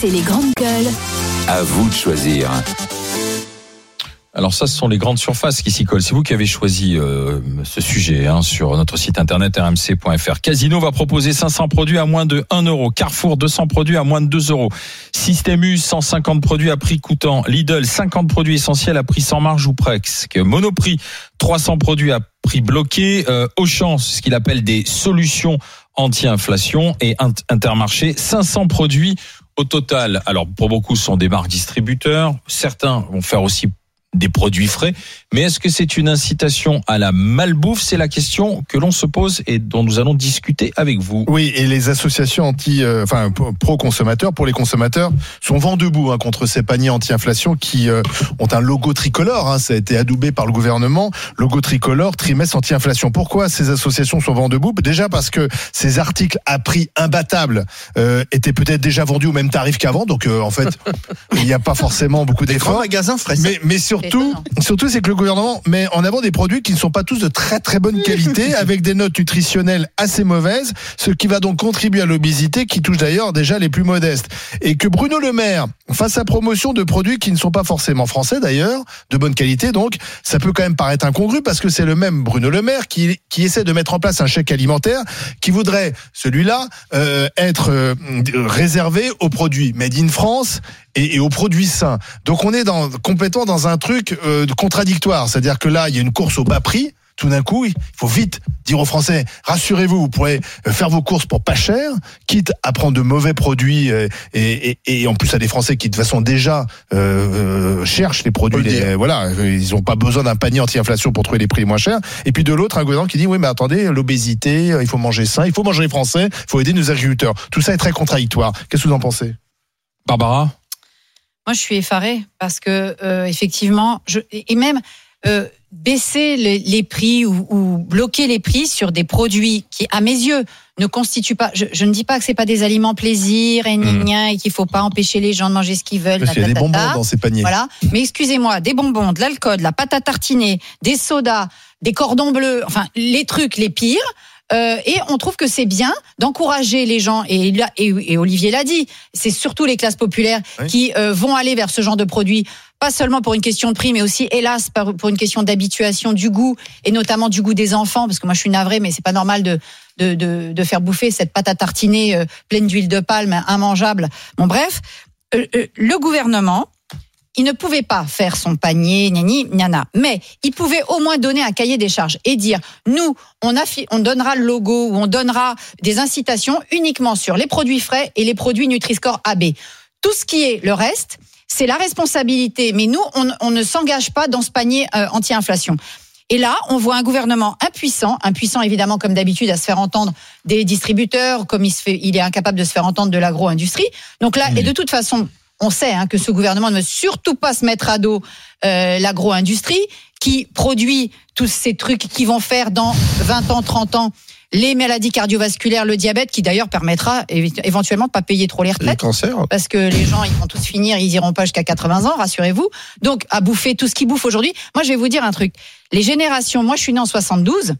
C'est les grandes gueules. À vous de choisir. Alors ça, ce sont les grandes surfaces qui s'y collent. C'est vous qui avez choisi euh, ce sujet hein, sur notre site internet rmc.fr. Casino va proposer 500 produits à moins de 1 euro. Carrefour 200 produits à moins de 2 euros. Système U 150 produits à prix coûtant. Lidl 50 produits essentiels à prix sans marge ou presque. Monoprix 300 produits à prix bloqué. Euh, Auchan, ce qu'il appelle des solutions anti-inflation et Intermarché 500 produits au total. Alors pour beaucoup, ce sont des marques distributeurs. Certains vont faire aussi des produits frais. Mais est-ce que c'est une incitation à la malbouffe? C'est la question que l'on se pose et dont nous allons discuter avec vous. Oui, et les associations anti, euh, enfin pro-consommateurs, pour les consommateurs, sont vent debout hein, contre ces paniers anti-inflation qui euh, ont un logo tricolore. Hein, ça a été adoubé par le gouvernement, logo tricolore, trimestre anti-inflation. Pourquoi ces associations sont vent debout? Déjà parce que ces articles à prix imbattable euh, étaient peut-être déjà vendus au même tarif qu'avant, donc en fait, il n'y a pas forcément beaucoup d'efforts. magasin Mais, mais surtout, surtout c'est que le gouvernement met en avant des produits qui ne sont pas tous de très très bonne qualité, avec des notes nutritionnelles assez mauvaises, ce qui va donc contribuer à l'obésité, qui touche d'ailleurs déjà les plus modestes. Et que Bruno Le Maire fasse sa promotion de produits qui ne sont pas forcément français d'ailleurs, de bonne qualité, donc ça peut quand même paraître incongru parce que c'est le même Bruno Le Maire qui, qui essaie de mettre en place un chèque alimentaire qui voudrait celui-là euh, être euh, réservé aux produits made in France et, et, aux produits sains. Donc on est dans, complètement dans un truc euh, contradictoire, c'est-à-dire que là il y a une course au bas prix. Tout d'un coup, il faut vite dire aux Français rassurez-vous, vous pourrez euh, faire vos courses pour pas cher, quitte à prendre de mauvais produits euh, et, et, et en plus à des Français qui de toute façon déjà euh, cherchent les produits. Les, voilà, ils n'ont pas besoin d'un panier anti-inflation pour trouver les prix moins chers. Et puis de l'autre, un gouvernement qui dit oui, mais attendez, l'obésité, il faut manger sain, il faut manger les Français, il faut aider nos agriculteurs. Tout ça est très contradictoire. Qu'est-ce que vous en pensez, Barbara? Moi, je suis effarée parce que euh, effectivement, je, et même euh, baisser les, les prix ou, ou, bloquer les prix sur des produits qui, à mes yeux, ne constituent pas. Je, je ne dis pas que c'est pas des aliments plaisir et mmh. et qu'il faut pas empêcher les gens de manger ce qu'ils veulent. Il y a des bonbons dans ces paniers. Voilà. Mais excusez-moi, des bonbons, de l'alcool, de la pâte à tartiner, des sodas, des cordons bleus, enfin les trucs les pires. Euh, et on trouve que c'est bien d'encourager les gens, et, et, et Olivier l'a dit, c'est surtout les classes populaires oui. qui euh, vont aller vers ce genre de produits, pas seulement pour une question de prix, mais aussi, hélas, pour une question d'habituation, du goût, et notamment du goût des enfants, parce que moi je suis navrée, mais c'est pas normal de, de, de, de, faire bouffer cette pâte à tartiner euh, pleine d'huile de palme, immangeable. Bon bref, euh, euh, le gouvernement il ne pouvait pas faire son panier, ni nana, mais il pouvait au moins donner un cahier des charges et dire nous, on, on donnera le logo ou on donnera des incitations uniquement sur les produits frais et les produits Nutri-Score AB. Tout ce qui est le reste, c'est la responsabilité. Mais nous, on, on ne s'engage pas dans ce panier euh, anti-inflation. Et là, on voit un gouvernement impuissant, impuissant évidemment comme d'habitude à se faire entendre des distributeurs, comme il, se fait, il est incapable de se faire entendre de l'agro-industrie. Donc là, mmh. et de toute façon, on sait hein, que ce gouvernement ne veut surtout pas se mettre à dos euh, l'agro-industrie qui produit tous ces trucs qui vont faire dans 20 ans, 30 ans les maladies cardiovasculaires, le diabète, qui d'ailleurs permettra éventuellement de pas payer trop les retraites. Le Parce que les gens, ils vont tous finir, ils iront pas jusqu'à 80 ans, rassurez-vous. Donc, à bouffer tout ce qu'ils bouffent aujourd'hui. Moi, je vais vous dire un truc. Les générations, moi, je suis né en 72.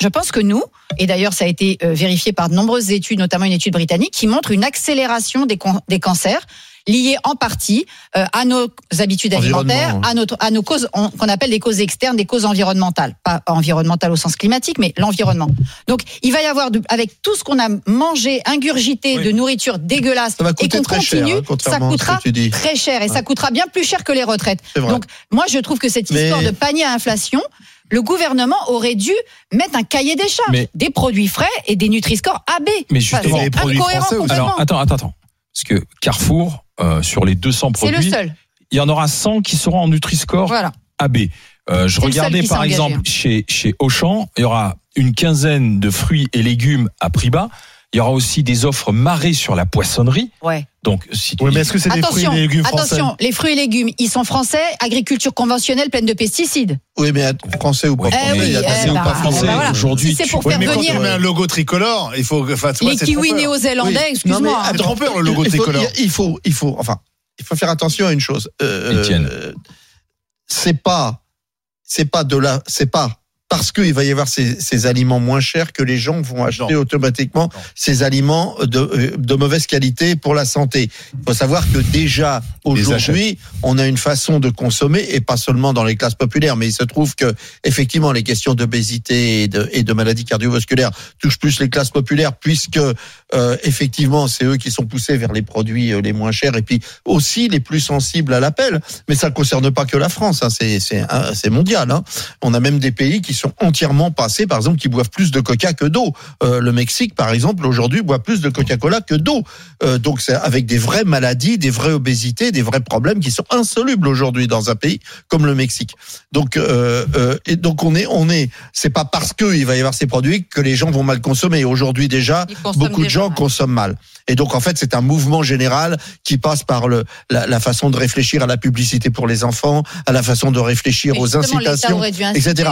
Je pense que nous, et d'ailleurs ça a été vérifié par de nombreuses études, notamment une étude britannique, qui montre une accélération des, des cancers liées en partie euh, à nos habitudes alimentaires, à, notre, à nos causes qu'on appelle des causes externes, des causes environnementales. Pas environnementales au sens climatique, mais l'environnement. Donc il va y avoir, de, avec tout ce qu'on a mangé, ingurgité oui. de nourriture dégueulasse, et qu'on continue, cher, hein, ça coûtera très cher, et ouais. ça coûtera bien plus cher que les retraites. Donc moi je trouve que cette histoire mais... de panier à inflation, le gouvernement aurait dû mettre un cahier des charges, mais, des produits frais et des Nutri-Score AB. Mais justement, enfin, les produits français Alors, attends, attends, attends. Parce que Carrefour, euh, sur les 200 produits, le seul. il y en aura 100 qui seront en Nutri-Score voilà. AB. Euh, je regardais par exemple chez, chez Auchan, il y aura une quinzaine de fruits et légumes à prix bas. Il y aura aussi des offres marées sur la poissonnerie. Ouais. Donc, si oui, mais est-ce que c'est des fruits et légumes français Attention, les fruits et légumes, ils sont français, agriculture conventionnelle pleine de pesticides. Oui, mais français ou pas eh oui, il y a eh ou bah, pas français. Bah voilà. Aujourd'hui, si c'est pour oui, faire mais venir quand on met un logo tricolore, il faut. Enfin, les kiwis néo-zélandais, Oui. excuse-moi. C'est trompeur le logo il faut, tricolore. il faut, il faut, enfin, il faut faire attention à une chose. Euh, c'est pas, c'est pas de la, c'est pas parce qu'il va y avoir ces, ces aliments moins chers que les gens vont acheter automatiquement ces aliments de, euh, de mauvaise qualité pour la santé. Il faut savoir que déjà aujourd'hui, on a une façon de consommer et pas seulement dans les classes populaires, mais il se trouve que effectivement les questions d'obésité et de, et de maladies cardiovasculaires touchent plus les classes populaires puisque euh, effectivement c'est eux qui sont poussés vers les produits euh, les moins chers et puis aussi les plus sensibles à l'appel. Mais ça ne concerne pas que la France, hein, un- c'est mondial. Hein. On a même des pays qui sont entièrement passés, par exemple, qui boivent plus de coca que d'eau. Euh, le Mexique, par exemple, aujourd'hui boit plus de Coca-Cola que d'eau. Euh, donc c'est avec des vraies maladies, des vraies obésités, des vrais problèmes qui sont insolubles aujourd'hui dans un pays comme le Mexique. Donc euh, euh, et donc on est on est c'est pas parce que il va y avoir ces produits que les gens vont mal consommer. Aujourd'hui déjà beaucoup de gens mal. consomment mal. Et donc en fait c'est un mouvement général qui passe par le la, la façon de réfléchir à la publicité pour les enfants, à la façon de réfléchir aux incitations, etc.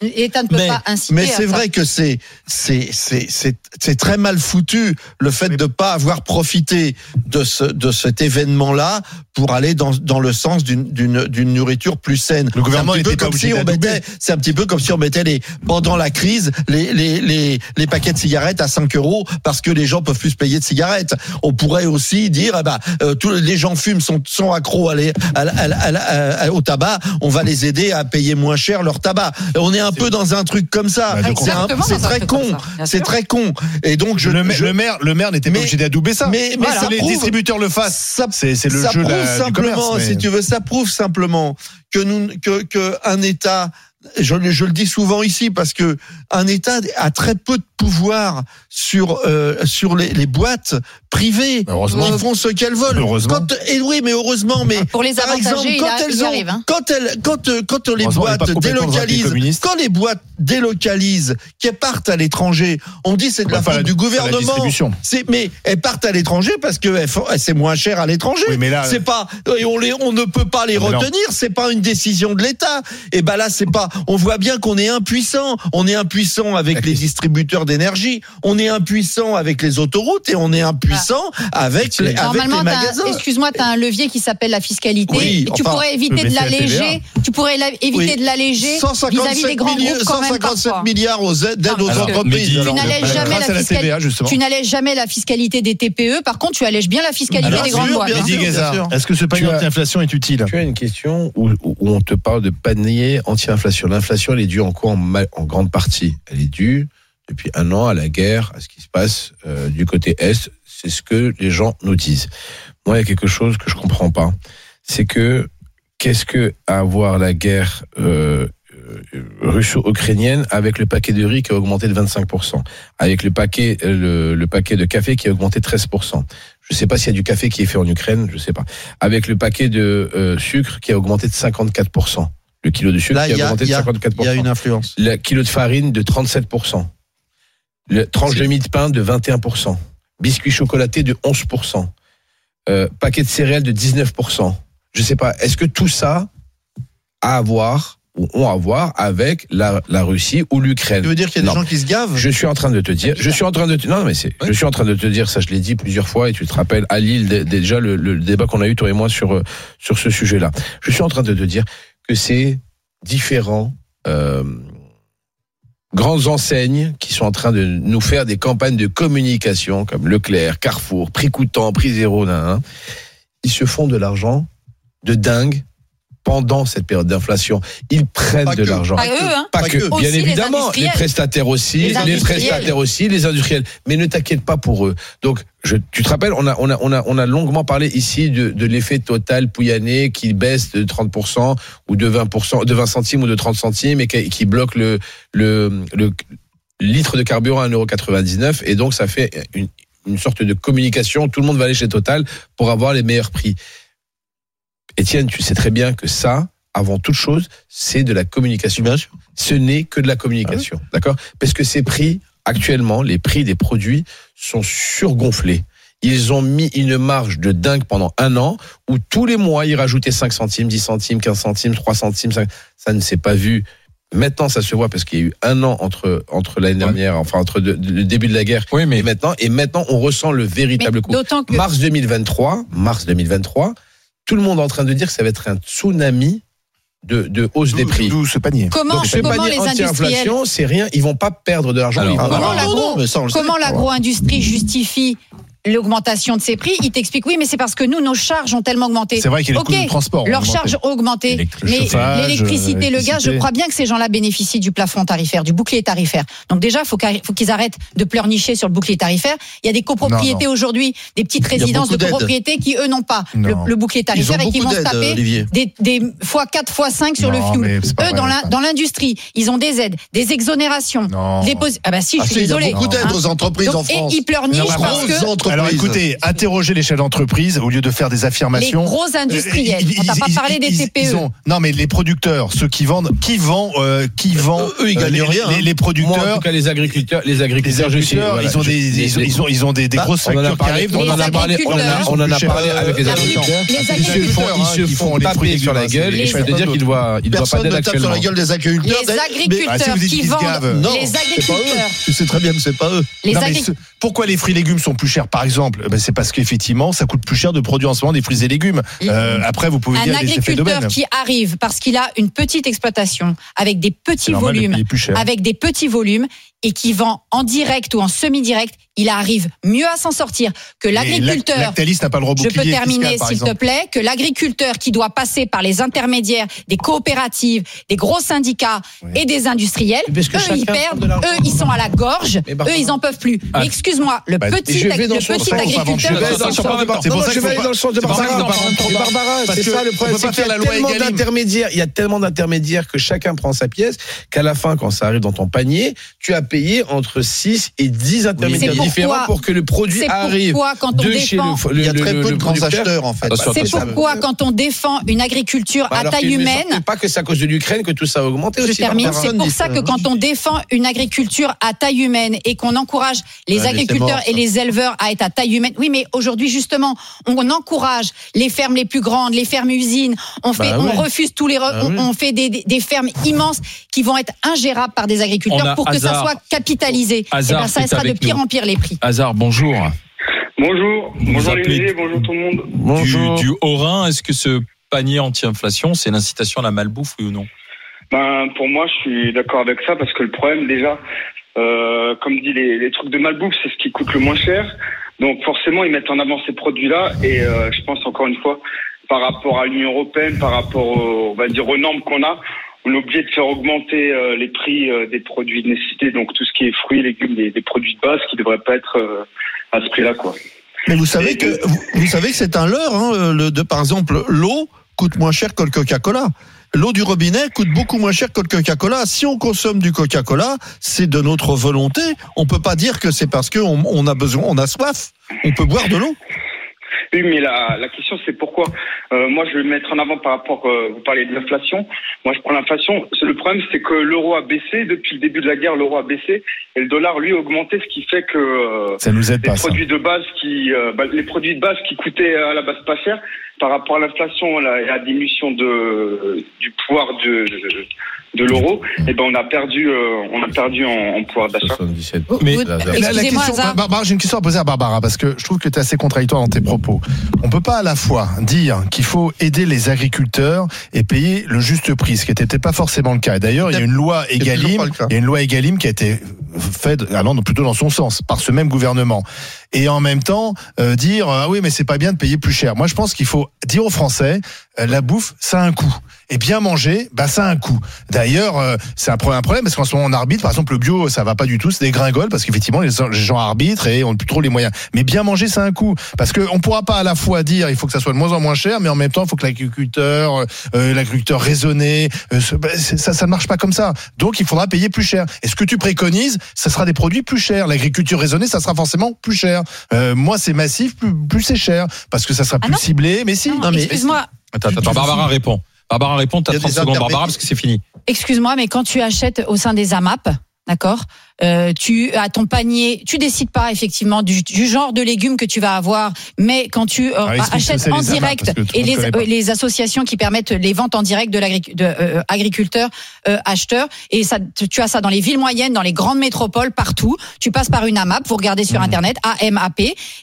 L'État ne peut Mais, pas inciter. mais c'est vrai que c'est c'est c'est c'est c'est très mal foutu le fait de pas avoir profité de ce de cet événement là pour aller dans dans le sens d'une d'une d'une nourriture plus saine. Le gouvernement C'est un petit peu n'était pas si on mettait c'est un petit peu comme si on mettait les pendant la crise les les les les paquets de cigarettes à 5 euros parce que les gens peuvent plus se payer de cigarettes. On pourrait aussi dire eh ben euh, tous les gens fument sont sont accros à les- à la- à au tabac, on va les aider à payer moins cher leur tabac. On est un peu dans un truc comme ça. Bah, C'est un- un très truc con. comme ça, bien C'est très con. Et donc je le, maire- je- le maire, le maire n'était pas obligé d'adouber ça. mais mais Voilà, ça que les prouve- distributeurs le fassent. ça, C'est le ça jeu prouve la- du simplement, commerce. mais- si tu veux, ça prouve simplement que nous, que, que un État, je, le- je le dis souvent ici parce que un État a très peu de pouvoir sur euh, sur les, les boîtes privées. Heureusement. Elles font ce qu'elles veulent. Heureusement. Quand, et oui, mais heureusement, mais Pour les par exemple, quand a- elles ont, arrive, hein. quand elles, quand euh, quand les boîtes délocalisent, quand les boîtes délocalisent, qu'elles partent à l'étranger, on dit c'est de la faute la- du gouvernement. distribution. C'est mais elles partent à l'étranger parce que c'est moins cher à l'étranger. Oui, mais là- c'est pas et on les on ne peut pas les retenir. C'est pas une décision de l'État. Et ben là c'est pas. On voit bien qu'on est impuissant. On est impuissant avec les distributeurs d'énergie. On est impuissant avec les autoroutes et on est impuissant avec les, avec les magasins. excuse-moi, tu as un levier qui s'appelle la fiscalité. Oui, et tu enfin, pourrais éviter de l'alléger. Tu pourrais éviter Oui. de l'alléger 157 vis-à-vis des grands milliards, groupes quand même 157 parfois. milliards aux aides d'aide aux entreprises. Tu n'allèges jamais la fiscalité. TVA, justement. Tu n'allèges jamais la fiscalité des TPE. Par contre, tu allèges bien la fiscalité Alors, des grandes boîtes. est-ce que ce panier anti-inflation est utile Tu as une question où, où on te parle de panier anti-inflation. L'inflation, elle est due en quoi en, grande partie? Elle est due depuis un an à la guerre, à ce qui se passe euh, du côté Est. C'est ce que les gens nous disent. Moi, il y a quelque chose que je comprends pas. C'est que qu'est-ce que avoir la guerre euh, euh, russo-ukrainienne avec le paquet de riz qui a augmenté de 25%, avec le paquet, euh, le, paquet de café qui a augmenté de 13%. Je sais pas s'il y a du café qui est fait en Ukraine, je sais pas. Avec le paquet de sucre qui a augmenté de 54%. Le kilo de sucre Là, qui a a, augmenté de a- 54%. il y a une influence. Le kilo de farine de 37%. Le tranche de mie de pain de 21%. Biscuit chocolaté de 11%. Euh, paquet de céréales de 19%. Je sais pas, est-ce que tout ça a à voir ou ont à voir avec la, la Russie ou l'Ukraine? Tu veux dire qu'il y a des Non. gens qui se gavent? Je suis en train de te dire, je suis en train de te, non mais c'est, je suis en train de te dire, ça je l'ai dit plusieurs fois et tu te rappelles à Lille dé- déjà le, le débat qu'on a eu toi et moi sur euh, sur ce sujet-là. Je suis en train de te dire que c'est différents euh, grandes enseignes qui sont en train de nous faire des campagnes de communication comme Leclerc, Carrefour, Prix Coûtant, Prix Zéro, ils se font de l'argent de dingue pendant cette période d'inflation. Ils prennent Pas de l'argent. Pas eux, hein. Pas, Pas que, que. bien les évidemment, les, prestataires aussi, Les prestataires aussi, les industriels. Mais ne t'inquiète pas pour eux. Donc, je, tu te rappelles, on a, on a, on a, on a longuement parlé ici de, de l'effet total Pouyanné qui baisse de 30% ou de 20%, de 20 centimes ou de 30 centimes et qui, qui bloque le, le, le litre de carburant à 1,99€ et donc ça fait une, une sorte de communication. Tout le monde va aller chez Total pour avoir les meilleurs prix. Étienne, tu sais très bien que ça, avant toute chose, c'est de la communication. Bien sûr. Ce n'est que de la communication, d'accord? Parce que ces prix, actuellement, les prix des produits sont surgonflés. Ils ont mis une marge de dingue pendant un an où tous les mois, ils rajoutaient 5 centimes, 10 centimes, 15 centimes, 3 centimes. 5... Ça ne s'est pas vu. Maintenant, ça se voit parce qu'il y a eu un an entre, entre l'année dernière, enfin, entre de- de- le début de la guerre Oui, mais et maintenant. Et maintenant, on ressent le Mais véritable coup. D'autant que Mars 2023, mars 2023, tout le monde est en train de dire que ça va être un tsunami de, de hausse des prix. D'où ce panier. Comment, Donc, ce comment panier les industriels anti-inflation, c'est rien. Ils vont pas perdre de l'argent. Comment l'agro-industrie justifie l'augmentation de ces prix Il t'explique oui, mais c'est parce que nous, nos charges ont tellement augmenté. C'est vrai qu'il y a de transport. Leurs charges ont augmenté, mais l'électricité, le gaz, je crois bien que ces gens-là bénéficient du plafond tarifaire, du bouclier tarifaire. Donc déjà, qu'il faut qu'ils arrêtent de pleurnicher sur le bouclier tarifaire. Il y a des copropriétés aujourd'hui, des petites Il résidences de copropriétés qui eux n'ont pas le, Non. le bouclier Ils tarifaire et qui vont se taper Olivier. des, des fois 4 fois 5 sur Non, le pas Eux dans la- ça. dans l'industrie, ils ont des aides, des exonérations, Non. des pos- Ah bah si, Ah, je si, suis il y a beaucoup d'aides Hein. aux entreprises Donc, en France. Et ils pleurnichent parce que. Alors écoutez, interrogez les chefs d'entreprise au lieu de faire des les affirmations. gros industriels, Euh, ils- on t'a ils- pas ils- parlé des ils- TPE. ils ont- non, mais les producteurs, ceux qui vendent, qui vend, euh, qui vend, Eux, eux, ils gagnent les, rien, hein. les- les Moi, en producteurs, tout cas, les agriculteurs, les les agriculteurs, je sais, agriculteurs, voilà, ils ont des, les- ils ont, ils ont, ils ont des, des Bah, grosses on en a factures qui parlé, arrivent. on Les en a parlé, on en a, agriculteurs. on en a parlé avec les agriculteurs. les Ils se font, agriculteurs, ils hein, se font les et taper légumes, sur la hein, gueule. c'est- Et je peux te les- dire qu'il doit, il doit pas Personne d'aide ne tape sur actuellement. la gueule des agriculteurs. Les mais- agriculteurs qui qu'ils se vendent, les c'est agriculteurs, sais très bien que c'est pas eux. les mais agriculteurs. pourquoi les fruits et légumes sont plus chers, par exemple ben, C'est parce qu'effectivement, ça coûte plus cher de produire en ce moment des fruits et légumes. Euh, après, vous pouvez Un dire les effets agriculteur qui arrive parce qu'il a une petite exploitation avec des petits volumes, avec des petits volumes et qui vend en direct ou en semi-direct, il arrive mieux à s'en sortir que l'agriculteur. N'a pas le Je peux terminer, s'il te plaît, que l'agriculteur qui doit passer par les intermédiaires des coopératives, des gros syndicats Oui. et des industriels, parce que eux, ils perdent, eux, ils sont à la gorge, eux, ils en peuvent plus. Ah. Excuse-moi, le Bah, petit, le agriculteur. chez Je vais Ça, dans le ça, sens ça, de Bar- c'est pour ça je vais aller dans le sens de Barbara. c'est ça le on problème. c'est qu'il y la a loi tellement d'intermédiaires. Il y a tellement d'intermédiaires que chacun prend sa pièce qu'à la fin, quand ça arrive dans ton panier, tu as payé entre 6 et 10 intermédiaires C'est pourquoi- différents pour que le produit C'est arrive pourquoi quand on de chez défend le, le- Il y a très le- peu de grands acheteurs, en fait. Attention, C'est pourquoi quand on défend une agriculture Bah, à alors taille humaine, pas que c'est à cause de l'Ukraine que tout ça a augmenté je aussi. c'est pour ça que quand on défend une agriculture à taille humaine et qu'on encourage les Ouais, agriculteurs mort, et les éleveurs à être à taille humaine, oui, mais aujourd'hui justement, on encourage les fermes les plus grandes, les fermes usines, on fait, Bah on refuse tous les, Bah on, oui. on fait des, des- des fermes immenses qui vont être ingérables par des agriculteurs pour que ça soit capitalisé. Et Hazard ben, ça sera de pire nous. en pire les prix. Hasard, bonjour. Bonjour, Vous bonjour Olivier, bonjour tout le monde. Bonjour. Du, du Haut-Rhin, est-ce que ce panier anti-inflation, c'est l'incitation à la malbouffe, oui ou non? Ben, pour moi, je suis d'accord avec ça parce que le problème, déjà, euh, comme dit, les, les trucs de malbouffe, c'est ce qui coûte le moins cher. Donc forcément, ils mettent en avant ces produits-là et euh, je pense encore une fois, par rapport à l'Union européenne, par rapport, aux, on va dire, aux normes qu'on a, on est obligé de faire augmenter euh, les prix euh, des produits de nécessité, donc tout ce qui est fruits, légumes, des, des produits de base qui ne devraient pas être euh, à ce prix-là, quoi. Mais vous savez que vous, vous savez que c'est un leurre. Hein, le, de, par exemple, l'eau coûte moins cher que le Coca-Cola. L'eau du robinet coûte beaucoup moins cher que le Coca-Cola. Si on consomme du Coca-Cola, c'est de notre volonté. On peut pas dire que c'est parce qu'on on a besoin, on a soif. On peut boire de l'eau. Oui, mais la, la question c'est pourquoi. Euh, moi, je vais mettre en avant par rapport. euh, vous parlez de l'inflation. Moi, je prends l'inflation. Le problème, c'est que l'euro a baissé depuis le début de la guerre. L'euro a baissé et le dollar lui a augmenté, ce qui fait que euh, Ça nous aide les pas, ça. produits de base qui, euh, bah, les produits de base qui coûtaient à la base pas cher, par rapport à l'inflation, la, la diminution de du pouvoir de de l'euro, et ben on a perdu, euh, on a perdu en, en pouvoir d'achat. 77. Mais- La- question. Barbara, j'ai une question à poser à Barbara parce que je trouve que tu es assez contradictoire dans tes propos. On peut pas à la fois dire qu'il faut aider les agriculteurs et payer le juste prix, ce qui n'était pas forcément le cas. Et D'ailleurs, il y a une loi Egalim, il y a une loi Egalim qui a été faite allant plutôt dans son sens par ce même gouvernement. Et en même temps, euh, dire ah oui mais c'est pas bien de payer plus cher. Moi, je pense qu'il faut dire aux Français euh, la bouffe, ça a un coût. Et bien manger, bah ça a un coût. D'ailleurs, euh, c'est un problème, un problème parce qu'en ce moment on arbitre. Par exemple, le bio, ça va pas du tout, c'est des gringoles parce qu'effectivement les, gens arbitrent et ont plus trop les moyens. Mais bien manger, ça a un coût parce que on pourra pas à la fois dire il faut que ça soit de moins en moins cher, mais en même temps il faut que l'agriculteur, euh, l'agriculteur raisonné, euh, bah, ça, ça ne marche pas comme ça. Donc il faudra payer plus cher. Et ce que tu préconises, ça sera des produits plus chers. L'agriculture raisonnée, ça sera forcément plus cher. Euh, moi, c'est massif, plus, plus c'est cher parce que ça sera Ah plus ciblé. Mais si. Non, mais- Excuse-moi, Attends, attends, Barbara répond. Barbara répond, t'as Il y a 30 des secondes, Barbara, parce que c'est fini. excuse-moi, mais quand tu achètes au sein des AMAP, d'accord, euh, tu as ton panier, tu décides pas effectivement du, du, genre de légumes que tu vas avoir, mais quand tu euh, explique achètes en direct et les, euh, les associations qui permettent les ventes en direct de l'agriculteur acheteur et ça tu as ça dans les villes moyennes, dans les grandes métropoles, partout. Tu passes par une AMAP, vous regardez sur internet AMAP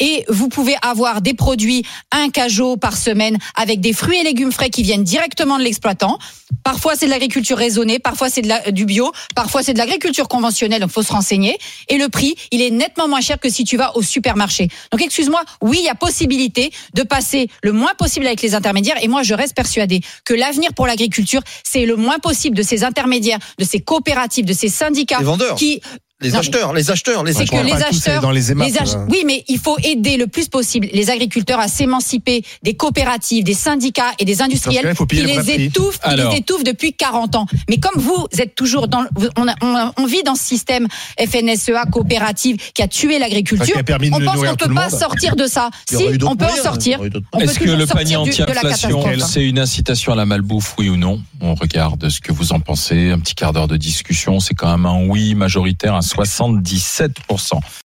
et vous pouvez avoir des produits un cajot par semaine avec des fruits et légumes frais qui viennent directement de l'exploitant. Parfois c'est de l'agriculture raisonnée, parfois c'est de la- du bio, parfois c'est de l'agriculture conventionnelle, donc faut se renseigner. Et le prix, il est nettement moins cher que si tu vas au supermarché. Donc excuse-moi, oui, il y a possibilité de passer le moins possible avec les intermédiaires. Et moi, je reste persuadée que l'avenir pour l'agriculture, c'est le moins possible de ces intermédiaires, de ces coopératives, de ces syndicats Les vendeurs. qui Les Non, acheteurs, les acheteurs, les c'est que acheteurs. les acheteurs, dans les ach- euh. oui, mais il faut aider le plus possible les agriculteurs à s'émanciper des coopératives, des syndicats et des industriels qui le les prix. étouffent, qui les étouffent depuis 40 ans. Mais comme vous êtes toujours dans, le- on, a- on, a- on vit dans ce système FNSEA coopérative qui a tué l'agriculture, qu'il a permis de on pense qu'on tout peut le pas sortir de ça. Si on peut en sortir, Est-ce que le panier du- de la anti-inflation, catastrophe. c'est une incitation à la malbouffe, oui ou non? On regarde ce que vous en pensez. Un petit quart d'heure de discussion, c'est quand même un oui majoritaire 77%.